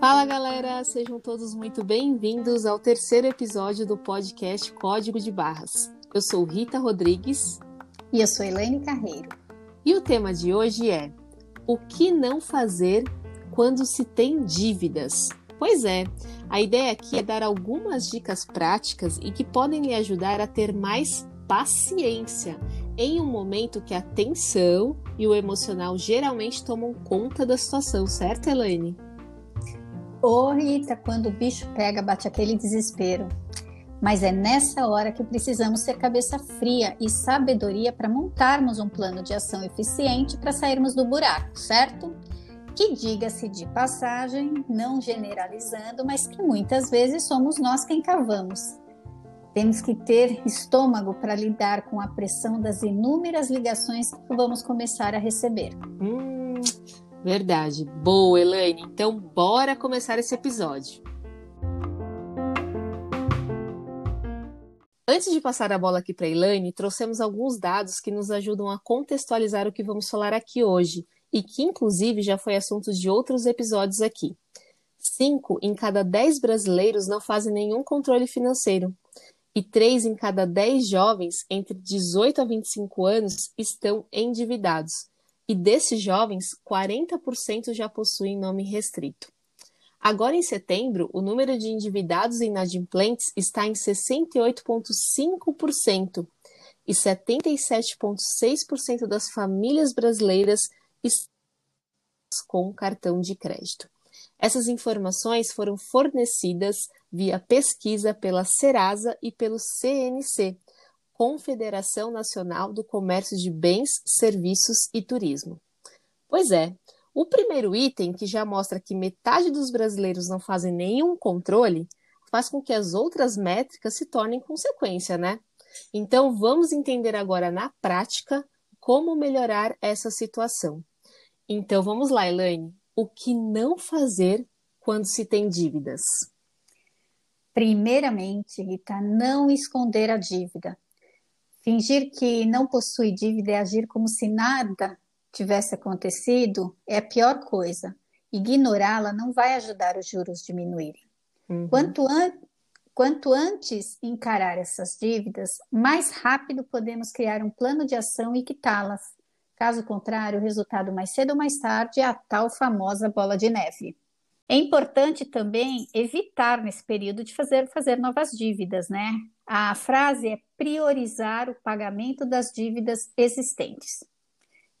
Fala galera, sejam todos muito bem-vindos ao terceiro episódio do podcast Código de Barras. Eu sou Rita Rodrigues. E eu sou Elaine Carreiro. E o tema de hoje é: O que não fazer quando se tem dívidas? Pois é, a ideia aqui é dar algumas dicas práticas e que podem lhe ajudar a ter mais paciência em um momento que a tensão e o emocional geralmente tomam conta da situação, certo, Elaine? Ô Rita, quando o bicho pega, bate aquele desespero. Mas é nessa hora que precisamos ter cabeça fria e sabedoria para montarmos um plano de ação eficiente para sairmos do buraco, certo? Que diga-se de passagem, não generalizando, mas que muitas vezes somos nós quem cavamos. Temos que ter estômago para lidar com a pressão das inúmeras ligações que vamos começar a receber. Hum Verdade. Boa, Elaine. Então, bora começar esse episódio. Antes de passar a bola aqui para a Elaine, trouxemos alguns dados que nos ajudam a contextualizar o que vamos falar aqui hoje e que, inclusive, já foi assunto de outros episódios aqui. Cinco em cada dez brasileiros não fazem nenhum controle financeiro e três em cada dez jovens entre 18 a 25 anos estão endividados e desses jovens, 40% já possuem nome restrito. Agora, em setembro, o número de endividados e inadimplentes está em 68,5% e 77,6% das famílias brasileiras estão com cartão de crédito. Essas informações foram fornecidas via pesquisa pela Serasa e pelo CNC, Confederação Nacional do Comércio de Bens, Serviços e Turismo. Pois é, o primeiro item, que já mostra que metade dos brasileiros não fazem nenhum controle, faz com que as outras métricas se tornem consequência, né? Então vamos entender agora na prática como melhorar essa situação. Então vamos lá, Elaine. O que não fazer quando se tem dívidas? Primeiramente, Rita, não esconder a dívida. Fingir que não possui dívida e agir como se nada tivesse acontecido é a pior coisa. Ignorá-la não vai ajudar os juros a diminuírem. Uhum. Quanto, an quanto antes encarar essas dívidas, mais rápido podemos criar um plano de ação e quitá-las. Caso contrário, o resultado mais cedo ou mais tarde é a tal famosa bola de neve. É importante também evitar nesse período de fazer, fazer novas dívidas, né? A frase é priorizar o pagamento das dívidas existentes.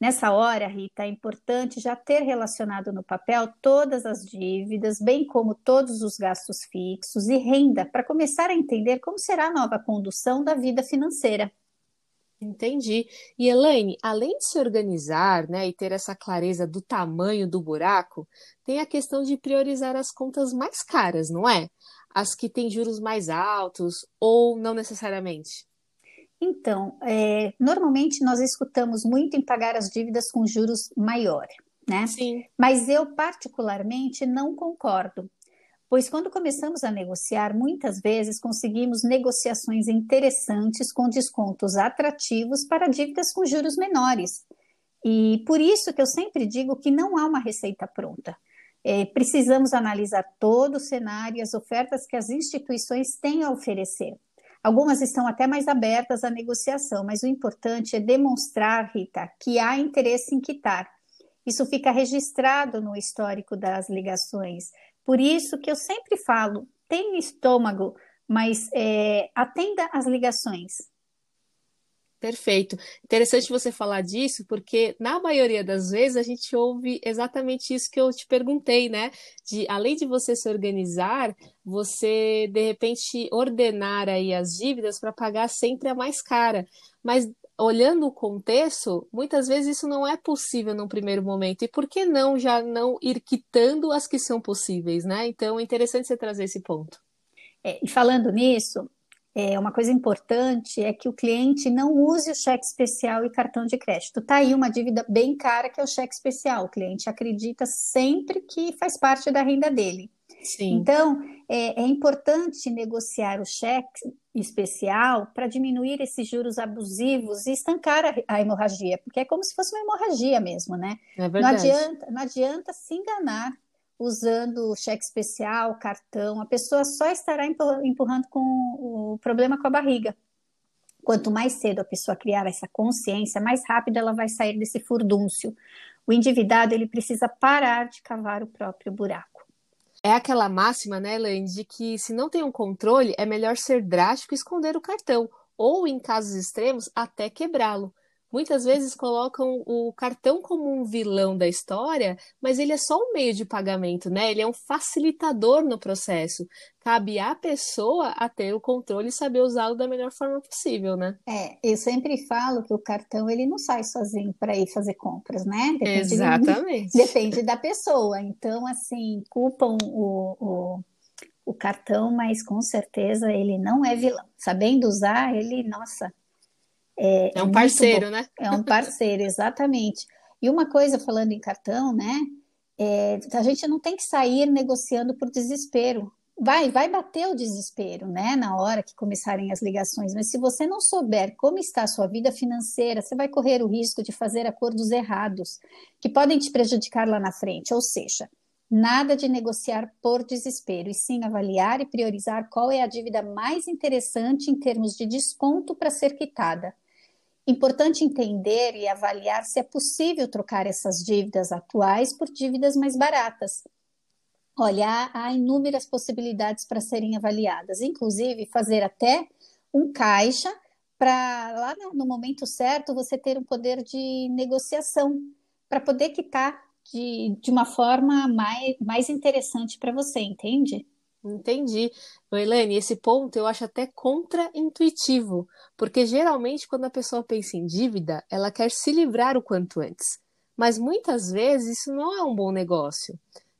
Nessa hora, Rita, é importante já ter relacionado no papel todas as dívidas, bem como todos os gastos fixos e renda, para começar a entender como será a nova condução da vida financeira. Entendi. E Elaine, além de se organizar, né, e ter essa clareza do tamanho do buraco, tem a questão de priorizar as contas mais caras, não é? As que têm juros mais altos ou não necessariamente? Então, é, normalmente nós escutamos muito em pagar as dívidas com juros maior, né? Sim. Mas eu particularmente não concordo, pois quando começamos a negociar, muitas vezes conseguimos negociações interessantes com descontos atrativos para dívidas com juros menores. E por isso que eu sempre digo que não há uma receita pronta. É, precisamos analisar todo o cenário e as ofertas que as instituições têm a oferecer. Algumas estão até mais abertas à negociação, mas o importante é demonstrar, Rita, que há interesse em quitar. Isso fica registrado no histórico das ligações. Por isso que eu sempre falo, tenha estômago, mas é, atenda às ligações. Perfeito. Interessante você falar disso, porque na maioria das vezes a gente ouve exatamente isso que eu te perguntei, né? De além de você se organizar, você de repente ordenar aí as dívidas para pagar sempre a mais cara. Mas olhando o contexto, muitas vezes isso não é possível num primeiro momento. E por que não já não ir quitando as que são possíveis, né? Então é interessante você trazer esse ponto. É, e falando nisso, é, uma coisa importante é que o cliente não use o cheque especial e cartão de crédito. Está aí uma dívida bem cara que é o cheque especial. O cliente acredita sempre que faz parte da renda dele. Sim. Então, é, é importante negociar o cheque especial para diminuir esses juros abusivos e estancar a, a, hemorragia, porque é como se fosse uma hemorragia mesmo, né? É não, adianta, não adianta se enganar usando cheque especial, cartão, a pessoa só estará empurrando com o problema com a barriga. Quanto mais cedo a pessoa criar essa consciência, mais rápido ela vai sair desse furdúncio. O endividado ele precisa parar de cavar o próprio buraco. É aquela máxima, né, Elaine, de que se não tem um controle, é melhor ser drástico e esconder o cartão, ou, em casos extremos, até quebrá-lo muitas vezes colocam o cartão como um vilão da história, mas ele é só um meio de pagamento, né? Ele é um facilitador no processo. Cabe à pessoa a ter o controle e saber usá-lo da melhor forma possível, né? É, eu sempre falo que o cartão ele não sai sozinho para ir fazer compras, né? Depende Exatamente. De, depende da pessoa. Então, assim, culpam o, o o cartão, mas com certeza ele não é vilão. Sabendo usar, ele, nossa, é, é um parceiro, né? É um parceiro, exatamente. E uma coisa, falando em cartão, né? É, a gente não tem que sair negociando por desespero. Vai, vai bater o desespero, né? Na hora que começarem as ligações. Mas se você não souber como está a sua vida financeira, você vai correr o risco de fazer acordos errados, que podem te prejudicar lá na frente. Ou seja, nada de negociar por desespero, e sim avaliar e priorizar qual é a dívida mais interessante em termos de desconto para ser quitada Importante entender e avaliar se é possível trocar essas dívidas atuais por dívidas mais baratas. Olha, há inúmeras possibilidades para serem avaliadas, inclusive fazer até um caixa para lá no momento certo você ter um poder de negociação para poder quitar de, de uma forma mais, mais interessante para você, entende? Entendi. Elaine, esse ponto eu acho até contra-intuitivo, porque geralmente quando a pessoa pensa em dívida, ela quer se livrar o quanto antes. Mas muitas vezes isso não é um bom negócio.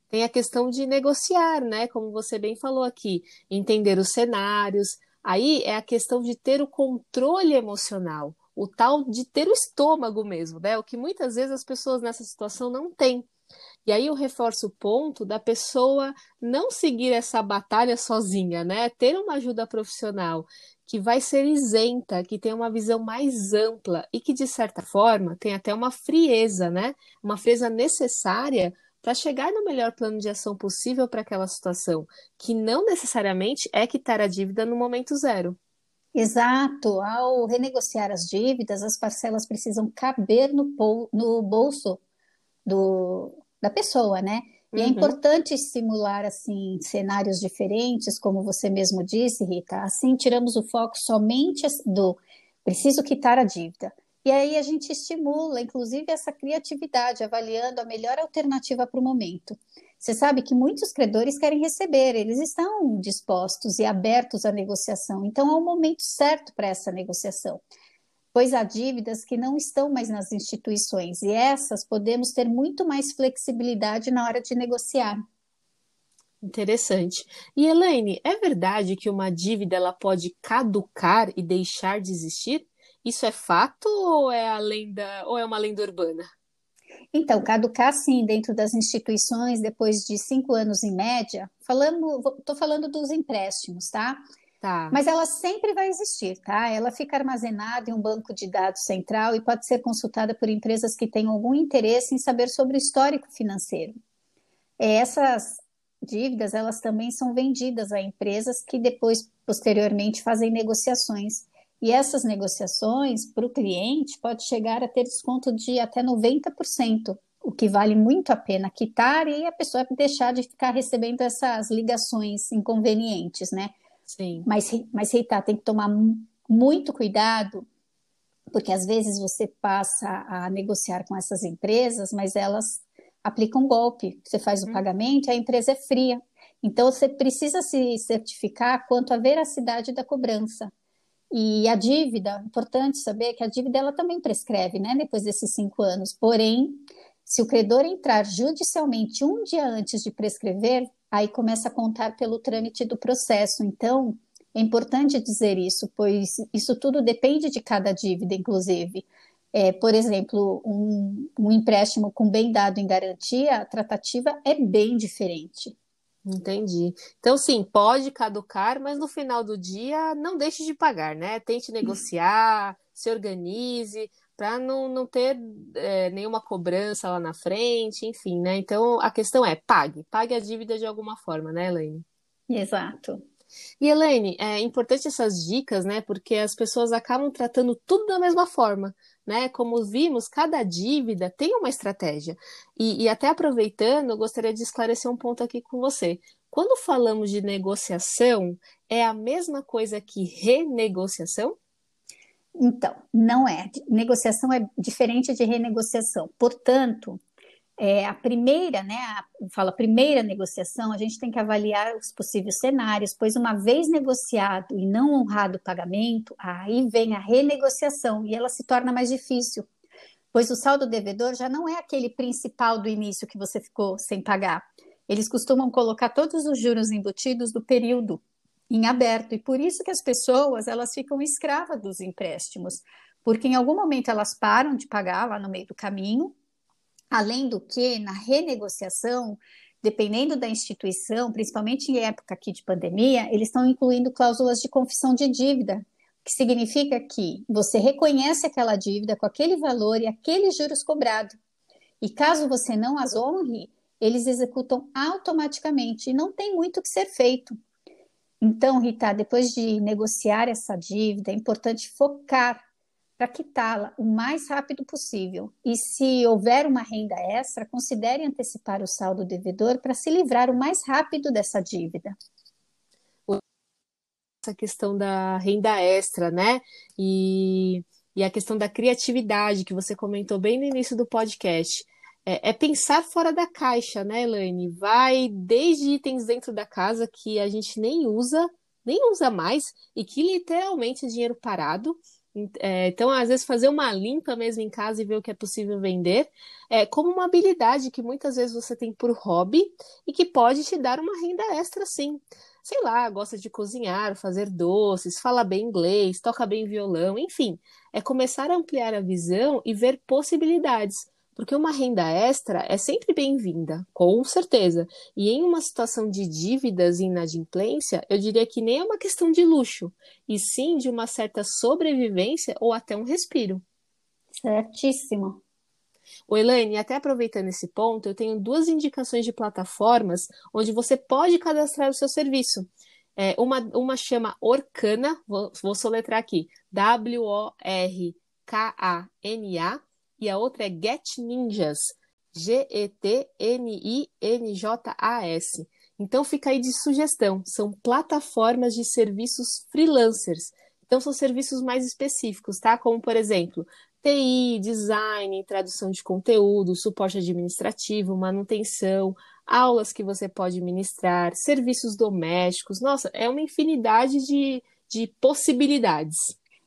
Tem a questão de negociar, né? Como você bem falou aqui, entender os cenários. Aí é a questão de ter o controle emocional, o tal de ter o estômago mesmo, né? O que muitas vezes as pessoas nessa situação não têm. E aí eu reforço o ponto da pessoa não seguir essa batalha sozinha, né? Ter uma ajuda profissional que vai ser isenta, que tem uma visão mais ampla e que, de certa forma, tem até uma frieza, né? Uma frieza necessária para chegar no melhor plano de ação possível para aquela situação, que não necessariamente é quitar a dívida no momento zero. Exato. Ao renegociar as dívidas, as parcelas precisam caber no, no bolso do, da pessoa, né? E é uhum. é importante simular assim cenários diferentes, como você mesmo disse, Rita. Assim tiramos o foco somente do preciso quitar a dívida. E aí a gente estimula, inclusive, essa criatividade, avaliando a melhor alternativa para o momento. Você sabe que muitos credores querem receber, eles estão dispostos e abertos à negociação. Então, é o momento certo para essa negociação pois há dívidas que não estão mais nas instituições e essas podemos ter muito mais flexibilidade na hora de negociar. Interessante. E Elaine, é verdade que uma dívida ela pode caducar e deixar de existir? Isso é fato ou é a lenda ou é uma lenda urbana? Então, caducar sim dentro das instituições depois de cinco anos em média. Falando, estou falando dos empréstimos, tá? Tá. Mas ela sempre vai existir, tá? Ela fica armazenada em um banco de dados central e pode ser consultada por empresas que tenham algum interesse em saber sobre o histórico financeiro. É, essas dívidas, elas também são vendidas a empresas que depois, posteriormente, fazem negociações. E essas negociações, para o cliente, pode chegar a ter desconto de até 90%, o que vale muito a pena quitar e a pessoa deixar de ficar recebendo essas ligações inconvenientes, né? Sim. Mas, mas Rita, tem que tomar muito cuidado, porque às vezes você passa a negociar com essas empresas, mas elas aplicam um golpe. Você faz o hum. pagamento e a empresa é fria. Então você precisa se certificar quanto à veracidade da cobrança. E a dívida, importante saber que a dívida ela também prescreve, né, depois desses cinco anos. Porém, se o credor entrar judicialmente um dia antes de prescrever, aí começa a contar pelo trâmite do processo. Então, é importante dizer isso, pois isso tudo depende de cada dívida, inclusive. É, por exemplo, um, um, empréstimo com bem dado em garantia, a tratativa é bem diferente. Entendi. Então, sim, pode caducar, mas no final do dia não deixe de pagar, né? Tente negociar, se organize, para não, não ter é, nenhuma cobrança lá na frente, enfim, né? Então, a questão é, pague. Pague a dívida de alguma forma, né, Elaine? Exato. E, Elaine, é importante essas dicas, né? Porque as pessoas acabam tratando tudo da mesma forma né? Como vimos, cada dívida tem uma estratégia. E, e até aproveitando, eu gostaria de esclarecer um ponto aqui com você. Quando falamos de negociação, é a mesma coisa que renegociação? Então, não é. Negociação é diferente de renegociação. Portanto, é, a primeira, né, fala primeira negociação, a gente tem que avaliar os possíveis cenários, pois uma vez negociado e não honrado o pagamento, aí vem a renegociação e ela se torna mais difícil, pois o saldo devedor já não é aquele principal do início que você ficou sem pagar. Eles costumam colocar todos os juros embutidos do período em aberto e por isso que as pessoas elas ficam escravas dos empréstimos, porque em algum momento elas param de pagar lá no meio do caminho Além do que, na renegociação, dependendo da instituição, principalmente em época aqui de pandemia, eles estão incluindo cláusulas de confissão de dívida, que significa que você reconhece aquela dívida com aquele valor e aqueles juros cobrados. E caso você não as honre, eles executam automaticamente e não tem muito o que ser feito. Então, Rita, depois de negociar essa dívida, é importante focar para quitá-la o mais rápido possível. E se houver uma renda extra, considere antecipar o saldo devedor para se livrar o mais rápido dessa dívida. Essa questão da renda extra, né? E, e a questão da criatividade que você comentou bem no início do podcast. É, é, pensar fora da caixa, né, Elaine? Vai desde itens dentro da casa que a gente nem usa, nem usa mais, e que literalmente é dinheiro parado, é, então, às vezes, fazer uma limpa mesmo em casa e ver o que é possível vender, é como uma habilidade que muitas vezes você tem por hobby e que pode te dar uma renda extra, sim. Sei lá, gosta de cozinhar, fazer doces, fala bem inglês, toca bem violão, enfim, é começar a ampliar a visão e ver possibilidades. Porque uma renda extra é sempre bem-vinda, com certeza. E em uma situação de dívidas e inadimplência, eu diria que nem é uma questão de luxo, e sim de uma certa sobrevivência ou até um respiro. Certíssimo. O Elaine, até aproveitando esse ponto, eu tenho duas indicações de plataformas onde você pode cadastrar o seu serviço. É, uma, uma chama Orkana, vou, vou soletrar aqui, W-O-R-K-A-N-A, e a outra é Get Ninjas, G-E-T-N-I-N-J-A-S. Então fica aí de sugestão, são plataformas de serviços freelancers. Então são serviços mais específicos, tá? Como por exemplo, TI, design, tradução de conteúdo, suporte administrativo, manutenção, aulas que você pode ministrar, serviços domésticos. Nossa, é uma infinidade de, de possibilidades.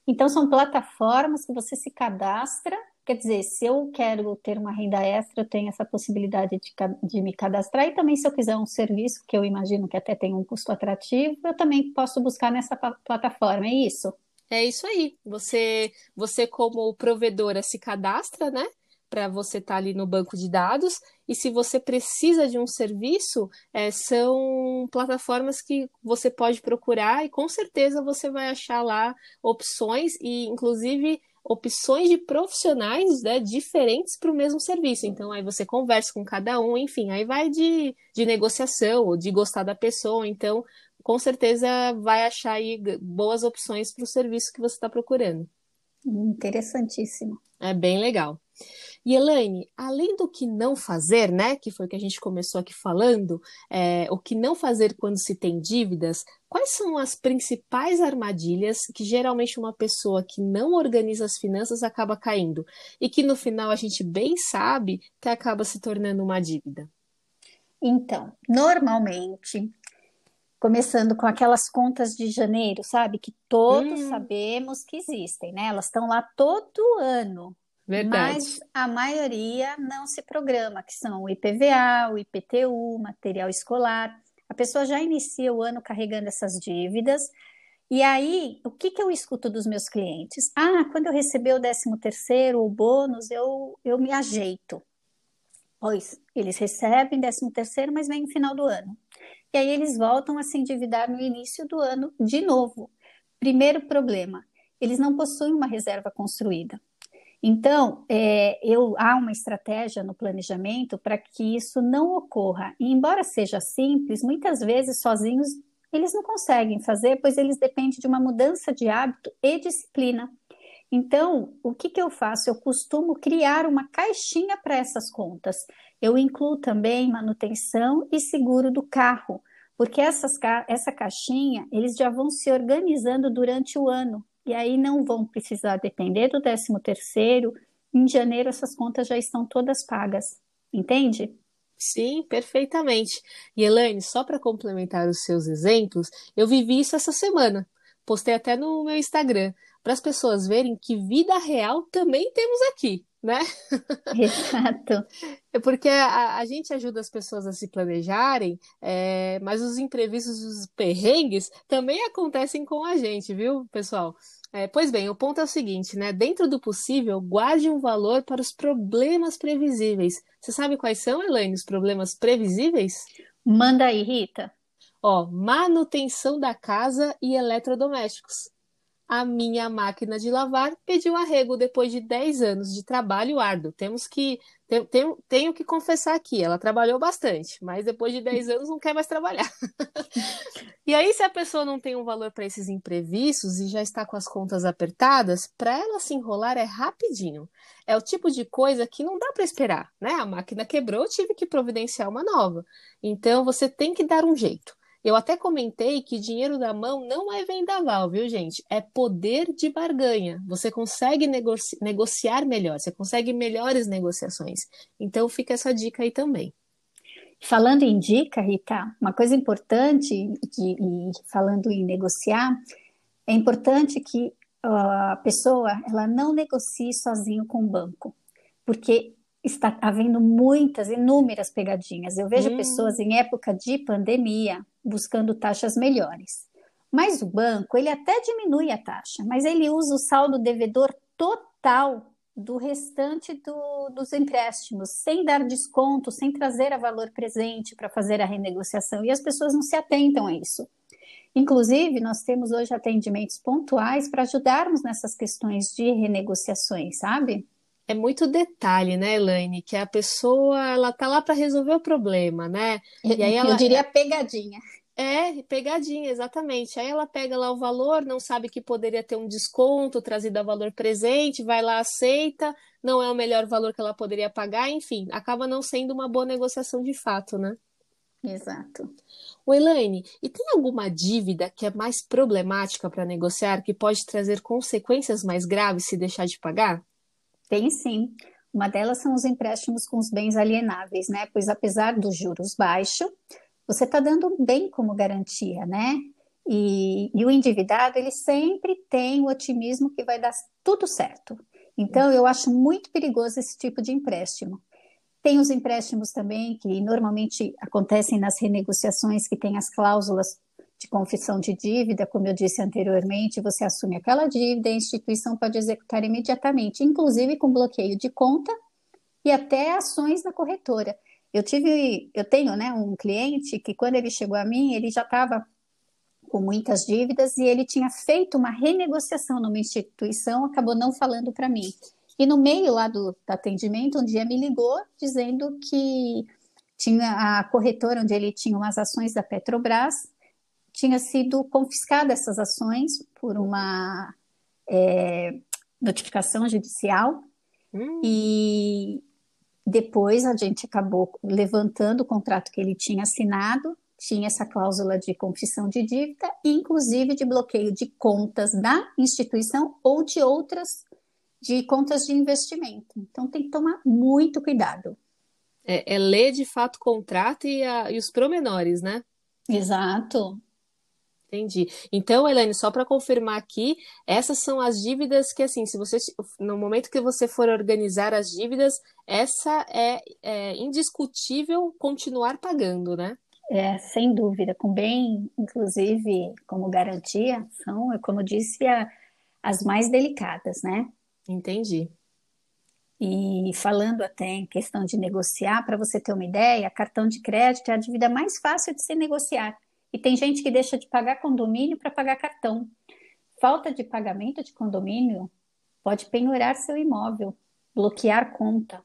Então são plataformas que você se cadastra Quer dizer, se eu quero ter uma renda extra, eu tenho essa possibilidade de, de, me cadastrar. E também, se eu quiser um serviço, que eu imagino que até tem um custo atrativo, eu também posso buscar nessa plataforma. É isso? É isso aí. Você, você como provedora, se cadastra, né? Para você estar tá ali no banco de dados. E se você precisa de um serviço, é, são plataformas que você pode procurar e com certeza você vai achar lá opções e, inclusive, opções de profissionais né, diferentes para o mesmo serviço. Então, aí você conversa com cada um, enfim, aí vai de, de negociação ou de gostar da pessoa. Então, com certeza vai achar aí boas opções para o serviço que você está procurando. Interessantíssimo. É bem legal. E Elaine, além do que não fazer, né, que foi o que a gente começou aqui falando, é, o que não fazer quando se tem dívidas, quais são as principais armadilhas que geralmente uma pessoa que não organiza as finanças acaba caindo e que no final a gente bem sabe que acaba se tornando uma dívida? Então, normalmente começando com aquelas contas de janeiro, sabe? Que todos hum. sabemos que existem, né? Elas estão lá todo ano. Verdade. Mas a maioria não se programa, que são o IPVA, o IPTU, material escolar. A pessoa já inicia o ano carregando essas dívidas. E aí, o que, que eu escuto dos meus clientes? Ah, quando eu receber o 13 terceiro, o bônus, eu, eu me ajeito. Pois, eles recebem 13 terceiro, mas vem no final do ano. e aí eles voltam a se endividar no início do ano de novo. Primeiro problema, eles não possuem uma reserva construída. Então, é, eu, há uma estratégia no planejamento para que isso não ocorra. E, embora seja simples, muitas vezes sozinhos eles não conseguem fazer, pois eles dependem de uma mudança de hábito e disciplina. Então, o que, que eu faço? Eu costumo criar uma caixinha para essas contas. Eu incluo também manutenção e seguro do carro, porque essas, essa caixinha eles já vão se organizando durante o ano e aí não vão precisar depender do 13 terceiro. Em janeiro essas contas já estão todas pagas, entende? Sim, perfeitamente. E Elaine, só para complementar os seus exemplos, eu vivi isso essa semana. Postei até no meu Instagram, para as pessoas verem que vida real também temos aqui né? Exato. É porque a, a, gente ajuda as pessoas a se planejarem, é, mas os imprevistos, os perrengues também acontecem com a gente, viu, pessoal? É, pois bem, o ponto é o seguinte, né? Dentro do possível, guarde um valor para os problemas previsíveis. Você sabe quais são, Elaine, os problemas previsíveis? Manda aí, Rita. Ó, manutenção da casa e eletrodomésticos a minha máquina de lavar pediu arrego depois de 10 anos de trabalho árduo. Temos que tem, tem, tenho que confessar aqui, ela trabalhou bastante, mas depois de 10 anos não quer mais trabalhar. e aí, se a pessoa não tem um valor para esses imprevistos e já está com as contas apertadas, para ela se enrolar é rapidinho. É o tipo de coisa que não dá para esperar, né? A máquina quebrou, tive que providenciar uma nova. Então, você tem que dar um jeito. Eu até comentei que dinheiro da mão não é vendaval, viu, gente? É poder de barganha. Você consegue negoci negociar melhor, você consegue melhores negociações. Então fica essa dica aí também. Falando em dica, Rita, uma coisa importante, e falando em negociar, é importante que a pessoa ela não negocie sozinho com o banco, porque está havendo muitas, inúmeras pegadinhas. Eu vejo hum. pessoas em época de pandemia buscando taxas melhores. Mas o banco, ele até diminui a taxa, mas ele usa o saldo devedor total do restante do, dos empréstimos, sem dar desconto, sem trazer a valor presente para fazer a renegociação. E as pessoas não se atentam a isso. Inclusive, nós temos hoje atendimentos pontuais para ajudarmos nessas questões de renegociações, sabe? É muito detalhe, né, Elaine? Que a pessoa ela tá lá para resolver o problema, né? E aí ela, Eu diria pegadinha. É, pegadinha, exatamente. Aí ela pega lá o valor, não sabe que poderia ter um desconto trazido a valor presente, vai lá, aceita, não é o melhor valor que ela poderia pagar, enfim, acaba não sendo uma boa negociação de fato, né? Exato. O Elaine, e tem alguma dívida que é mais problemática para negociar, que pode trazer consequências mais graves se deixar de pagar? Tem sim. Uma delas são os empréstimos com os bens alienáveis, né? Pois apesar dos juros baixos, você está dando bem como garantia, né? E, e, o endividado, ele sempre tem o otimismo que vai dar tudo certo. Então, eu acho muito perigoso esse tipo de empréstimo. Tem os empréstimos também que normalmente acontecem nas renegociações que tem as cláusulas de confissão de dívida, como eu disse anteriormente, você assume aquela dívida e a instituição pode executar imediatamente, inclusive com bloqueio de conta e até ações na corretora. Eu tive, eu tenho, né, um cliente que quando ele chegou a mim, ele já estava com muitas dívidas e ele tinha feito uma renegociação numa instituição, acabou não falando para mim. E no meio lá do, do atendimento, um dia me ligou dizendo que tinha a corretora onde ele tinha umas ações da Petrobras tinha sido confiscada essas ações por uma é, notificação judicial hum. e depois a gente acabou levantando o contrato que ele tinha assinado, tinha essa cláusula de confissão de dívida, inclusive de bloqueio de contas da instituição ou de outras de contas de investimento. Então tem que tomar muito cuidado. É, é ler de fato o contrato e, a, e os promenores, né? Exato. Entendi. Então, Elaine, só para confirmar aqui, essas são as dívidas que, assim, se você, no momento que você for organizar as dívidas, essa é, é indiscutível continuar pagando, né? É, sem dúvida, com bem, inclusive, como garantia, são, como disse, a, as mais delicadas, né? Entendi. E falando até em questão de negociar, para você ter uma ideia, cartão de crédito é a dívida mais fácil de se negociar. E tem gente que deixa de pagar condomínio para pagar cartão. Falta de pagamento de condomínio pode penhorar seu imóvel, bloquear conta.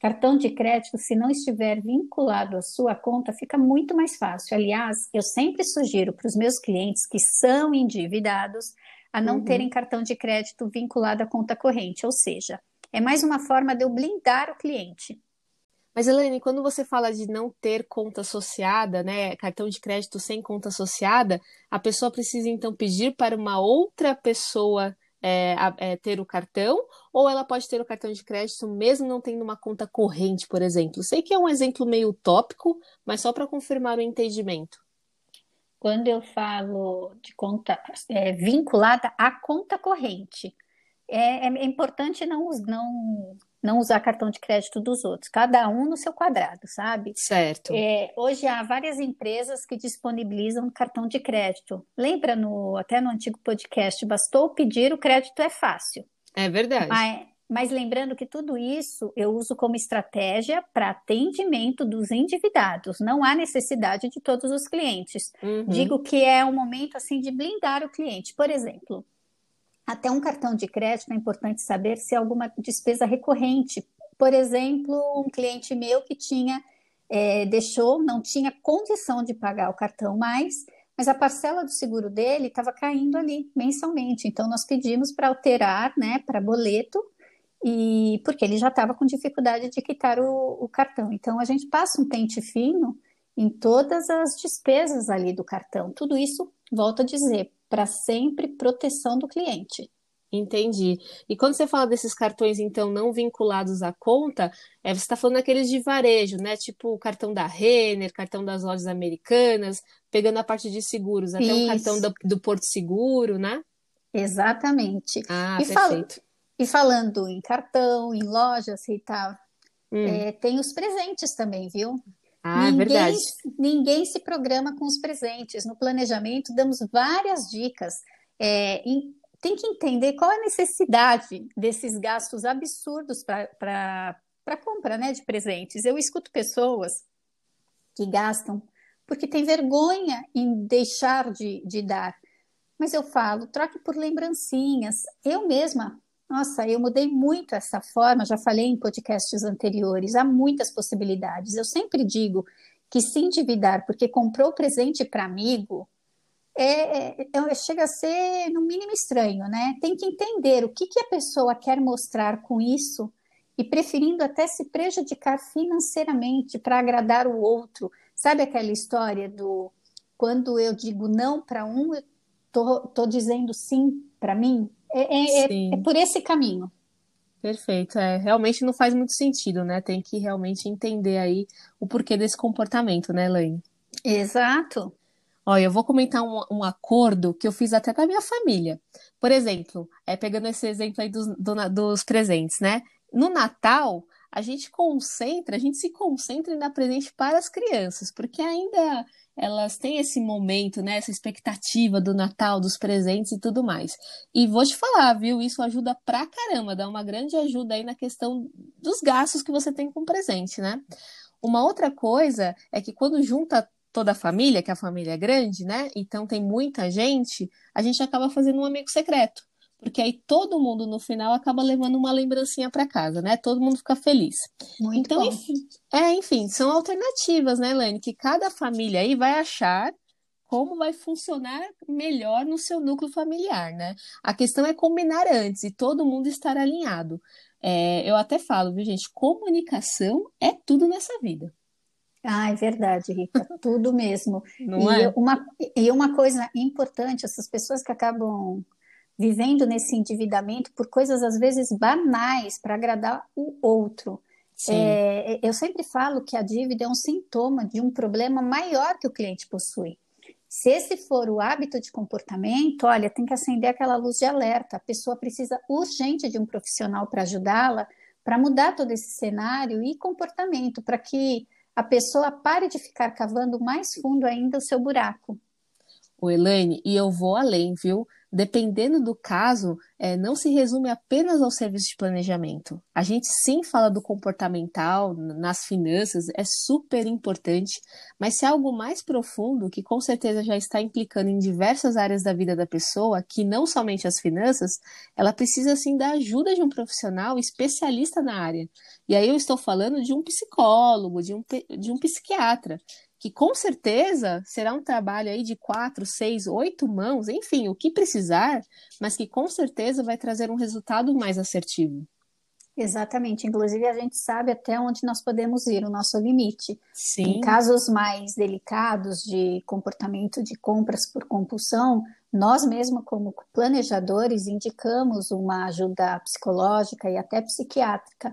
Cartão de crédito, se não estiver vinculado à sua conta, fica muito mais fácil. Aliás, eu sempre sugiro para os meus clientes que são endividados a não uhum. terem cartão de crédito vinculado à conta corrente, ou seja, é mais uma forma de eu blindar o cliente. Mas, Elaine, quando você fala de não ter conta associada, né, cartão de crédito sem conta associada, a pessoa precisa então pedir para uma outra pessoa é, é, ter o cartão, ou ela pode ter o cartão de crédito mesmo não tendo uma conta corrente, por exemplo? Sei que é um exemplo meio utópico, mas só para confirmar o entendimento. Quando eu falo de conta é, vinculada à conta corrente, é, é importante não, não não usar cartão de crédito dos outros, cada um no seu quadrado, sabe? Certo. É, hoje há várias empresas que disponibilizam cartão de crédito. Lembra no até no antigo podcast, bastou pedir, o crédito é fácil. É verdade. Mas, mas lembrando que tudo isso eu uso como estratégia para atendimento dos endividados. Não há necessidade de todos os clientes. Uhum. Digo que é um momento assim de blindar o cliente. Por exemplo, até um cartão de crédito é importante saber se é alguma despesa recorrente. Por exemplo, um cliente meu que tinha é, deixou, não tinha condição de pagar o cartão mais, mas a parcela do seguro dele estava caindo ali mensalmente. Então nós pedimos para alterar, né, para boleto, e porque ele já estava com dificuldade de quitar o, o cartão. Então a gente passa um pente fino em todas as despesas ali do cartão. Tudo isso, volto a dizer, para sempre proteção do cliente. Entendi. E quando você fala desses cartões, então, não vinculados à conta, é, você está falando daqueles de varejo, né? Tipo o cartão da Renner, cartão das lojas americanas, pegando a parte de seguros, até Isso. um cartão do, do, Porto Seguro, né? Exatamente. Ah, e perfeito. Fal e falando em cartão, em lojas e tal, hum. é, tem os presentes também, viu? Ah, é ninguém, verdade. Ninguém se programa com os presentes. No planejamento, damos várias dicas. É, tem que entender qual é a necessidade desses gastos absurdos para compra né, de presentes. Eu escuto pessoas que gastam porque tem vergonha em deixar de, de dar. Mas eu falo, troque por lembrancinhas. Eu mesma nossa, eu mudei muito essa forma, já falei em podcasts anteriores, há muitas possibilidades. Eu sempre digo que se endividar porque comprou presente para amigo é, é, é, chega a ser, no mínimo, estranho, né? Tem que entender o que, que a pessoa quer mostrar com isso e preferindo até se prejudicar financeiramente para agradar o outro. Sabe aquela história do quando eu digo não para um, eu tô, tô dizendo sim para mim? É, é, é, é, por esse caminho. Perfeito, é, realmente não faz muito sentido, né? Tem que realmente entender aí o porquê desse comportamento, né, Elaine? Exato. Olha, eu vou comentar um, um, acordo que eu fiz até com a minha família. Por exemplo, é, pegando esse exemplo aí dos, do, dos presentes, né? No Natal, a gente concentra, a gente se concentra em dar presente para as crianças, porque ainda elas têm esse momento, né, essa expectativa do Natal, dos presentes e tudo mais. E vou te falar, viu, isso ajuda pra caramba, dá uma grande ajuda aí na questão dos gastos que você tem com presente, né? Uma outra coisa é que quando junta toda a família, que a família é grande, né? Então tem muita gente, a gente acaba fazendo um amigo secreto porque aí todo mundo no final acaba levando uma lembrancinha para casa, né? Todo mundo fica feliz. Muito então, bom. enfim, é, enfim, são alternativas, né, Lane, que cada família aí vai achar como vai funcionar melhor no seu núcleo familiar, né? A questão é combinar antes e todo mundo estar alinhado. É, eu até falo, viu, gente? Comunicação é tudo nessa vida. Ah, é verdade, Rita, tudo mesmo. Não e, é? uma, e uma coisa importante, essas pessoas que acabam vivendo nesse endividamento por coisas às vezes banais para agradar o outro. É, eu sempre falo que a dívida é um sintoma de um problema maior que o cliente possui. Se esse for o hábito de comportamento, olha, tem que acender aquela luz de alerta. A pessoa precisa urgente de um profissional para ajudá-la, para mudar todo esse cenário e comportamento, para que a pessoa pare de ficar cavando mais fundo ainda o seu buraco. O Elaine, e eu vou além, viu? dependendo do caso, é, não se resume apenas ao serviço de planejamento. A gente sim fala do comportamental, nas finanças, é super importante, mas se é algo mais profundo, que com certeza já está implicando em diversas áreas da vida da pessoa, que não somente as finanças, ela precisa sim da ajuda de um profissional especialista na área. E aí eu estou falando de um psicólogo, de um, de um psiquiatra que com certeza será um trabalho aí de quatro, seis, oito mãos, enfim, o que precisar, mas que com certeza vai trazer um resultado mais assertivo. Exatamente. Inclusive, a gente sabe até onde nós podemos ir, o nosso limite. Sim. Em casos mais delicados de comportamento de compras por compulsão, nós mesmos, como planejadores, indicamos uma ajuda psicológica e até psiquiátrica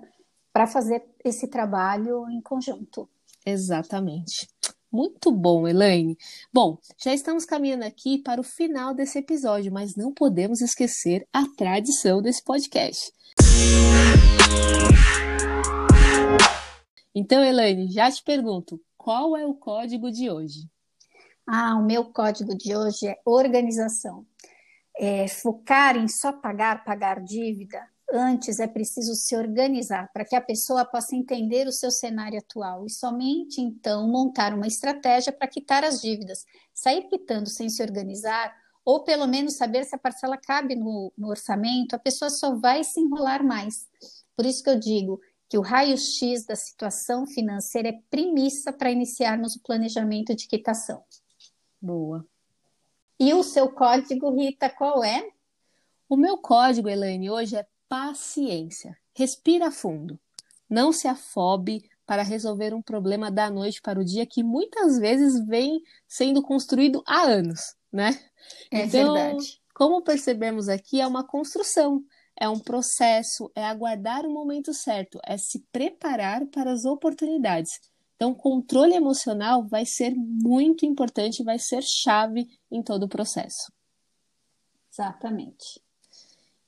para fazer esse trabalho em conjunto. Exatamente. Muito bom, Elaine. Bom, já estamos caminhando aqui para o final desse episódio, mas não podemos esquecer a tradição desse podcast. Então, Elaine, já te pergunto, qual é o código de hoje? Ah, o meu código de hoje é organização. É, focar em só pagar, pagar dívida, Antes é preciso se organizar para que a pessoa possa entender o seu cenário atual e somente então montar uma estratégia para quitar as dívidas. Sair quitando sem se organizar, ou pelo menos saber se a parcela cabe no, no orçamento, a pessoa só vai se enrolar mais. Por isso que eu digo que o raio-x da situação financeira é premissa para iniciarmos o planejamento de quitação. Boa. E o seu código, Rita, qual é? O meu código, Elaine, hoje é paciência. Respira fundo. Não se afobe para resolver um problema da noite para o dia que muitas vezes vem sendo construído há anos, né? É então, verdade. Como percebemos aqui, é uma construção, é um processo, é aguardar o momento certo, é se preparar para as oportunidades. Então, controle emocional vai ser muito importante, vai ser chave em todo o processo. Exatamente.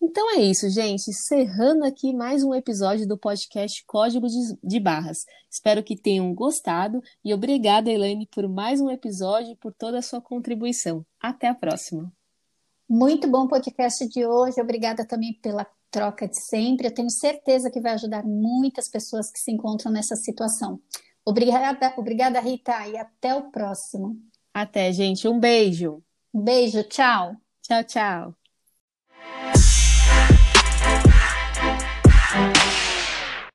Então é isso, gente. Encerrando aqui mais um episódio do podcast Código de, Barras. Espero que tenham gostado e obrigada, Elaine, por mais um episódio e por toda a sua contribuição. Até a próxima. Muito bom podcast de hoje. Obrigada também pela troca de sempre. Eu tenho certeza que vai ajudar muitas pessoas que se encontram nessa situação. Obrigada, obrigada Rita, e até o próximo. Até, gente. Um beijo. Um beijo, tchau. Tchau, tchau.